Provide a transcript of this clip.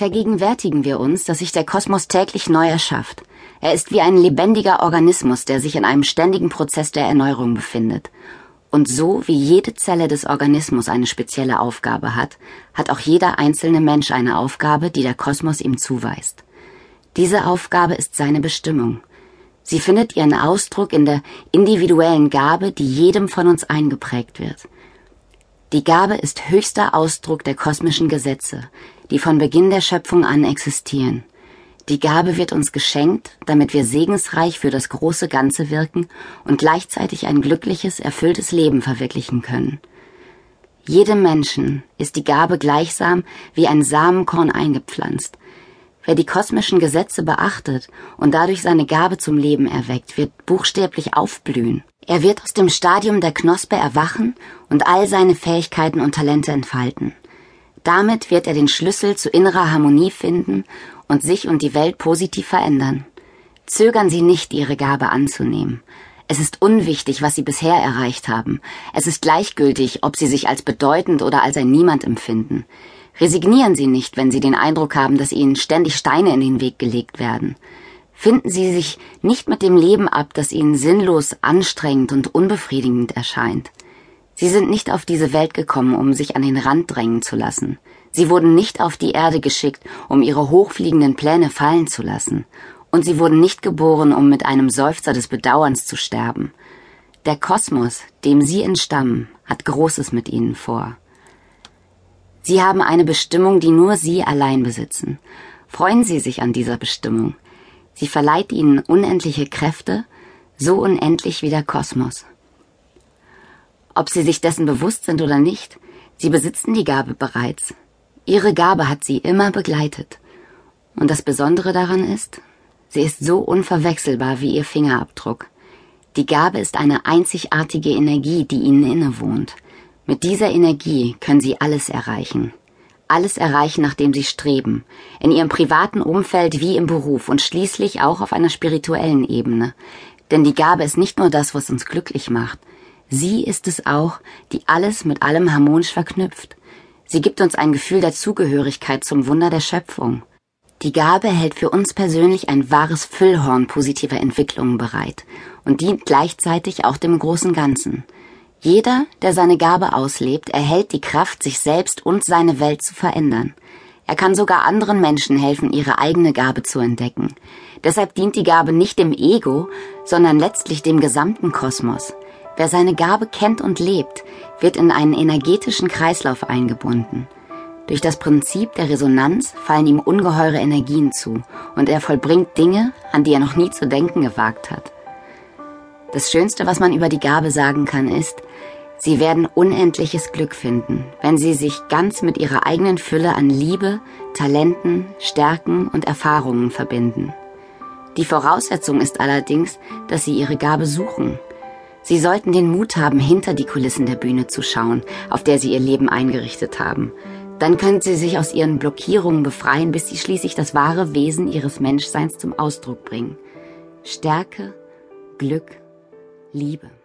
Vergegenwärtigen wir uns, dass sich der Kosmos täglich neu erschafft. Er ist wie ein lebendiger Organismus, der sich in einem ständigen Prozess der Erneuerung befindet. Und so wie jede Zelle des Organismus eine spezielle Aufgabe hat, hat auch jeder einzelne Mensch eine Aufgabe, die der Kosmos ihm zuweist. Diese Aufgabe ist seine Bestimmung. Sie findet ihren Ausdruck in der individuellen Gabe, die jedem von uns eingeprägt wird. Die Gabe ist höchster Ausdruck der kosmischen Gesetze, die von Beginn der Schöpfung an existieren. Die Gabe wird uns geschenkt, damit wir segensreich für das große Ganze wirken und gleichzeitig ein glückliches, erfülltes Leben verwirklichen können. Jedem Menschen ist die Gabe gleichsam wie ein Samenkorn eingepflanzt. Wer die kosmischen Gesetze beachtet und dadurch seine Gabe zum Leben erweckt, wird buchstäblich aufblühen. Er wird aus dem Stadium der Knospe erwachen und all seine Fähigkeiten und Talente entfalten. Damit wird er den Schlüssel zu innerer Harmonie finden und sich und die Welt positiv verändern. Zögern Sie nicht, Ihre Gabe anzunehmen. Es ist unwichtig, was Sie bisher erreicht haben. Es ist gleichgültig, ob Sie sich als bedeutend oder als ein Niemand empfinden. Resignieren Sie nicht, wenn Sie den Eindruck haben, dass Ihnen ständig Steine in den Weg gelegt werden. Finden Sie sich nicht mit dem Leben ab, das Ihnen sinnlos, anstrengend und unbefriedigend erscheint. Sie sind nicht auf diese Welt gekommen, um sich an den Rand drängen zu lassen. Sie wurden nicht auf die Erde geschickt, um ihre hochfliegenden Pläne fallen zu lassen. Und sie wurden nicht geboren, um mit einem Seufzer des Bedauerns zu sterben. Der Kosmos, dem sie entstammen, hat Großes mit ihnen vor. Sie haben eine Bestimmung, die nur Sie allein besitzen. Freuen Sie sich an dieser Bestimmung. Sie verleiht Ihnen unendliche Kräfte, so unendlich wie der Kosmos. Ob sie sich dessen bewusst sind oder nicht, sie besitzen die Gabe bereits. Ihre Gabe hat sie immer begleitet. Und das Besondere daran ist, sie ist so unverwechselbar wie ihr Fingerabdruck. Die Gabe ist eine einzigartige Energie, die ihnen innewohnt. Mit dieser Energie können sie alles erreichen. Alles erreichen, nach dem sie streben. In ihrem privaten Umfeld wie im Beruf und schließlich auch auf einer spirituellen Ebene. Denn die Gabe ist nicht nur das, was uns glücklich macht. Sie ist es auch, die alles mit allem harmonisch verknüpft. Sie gibt uns ein Gefühl der Zugehörigkeit zum Wunder der Schöpfung. Die Gabe hält für uns persönlich ein wahres Füllhorn positiver Entwicklungen bereit und dient gleichzeitig auch dem großen Ganzen. Jeder, der seine Gabe auslebt, erhält die Kraft, sich selbst und seine Welt zu verändern. Er kann sogar anderen Menschen helfen, ihre eigene Gabe zu entdecken. Deshalb dient die Gabe nicht dem Ego, sondern letztlich dem gesamten Kosmos. Wer seine Gabe kennt und lebt, wird in einen energetischen Kreislauf eingebunden. Durch das Prinzip der Resonanz fallen ihm ungeheure Energien zu und er vollbringt Dinge, an die er noch nie zu denken gewagt hat. Das Schönste, was man über die Gabe sagen kann, ist, sie werden unendliches Glück finden, wenn sie sich ganz mit ihrer eigenen Fülle an Liebe, Talenten, Stärken und Erfahrungen verbinden. Die Voraussetzung ist allerdings, dass sie ihre Gabe suchen Sie sollten den Mut haben, hinter die Kulissen der Bühne zu schauen, auf der Sie Ihr Leben eingerichtet haben. Dann können Sie sich aus Ihren Blockierungen befreien, bis Sie schließlich das wahre Wesen Ihres Menschseins zum Ausdruck bringen. Stärke, Glück, Liebe.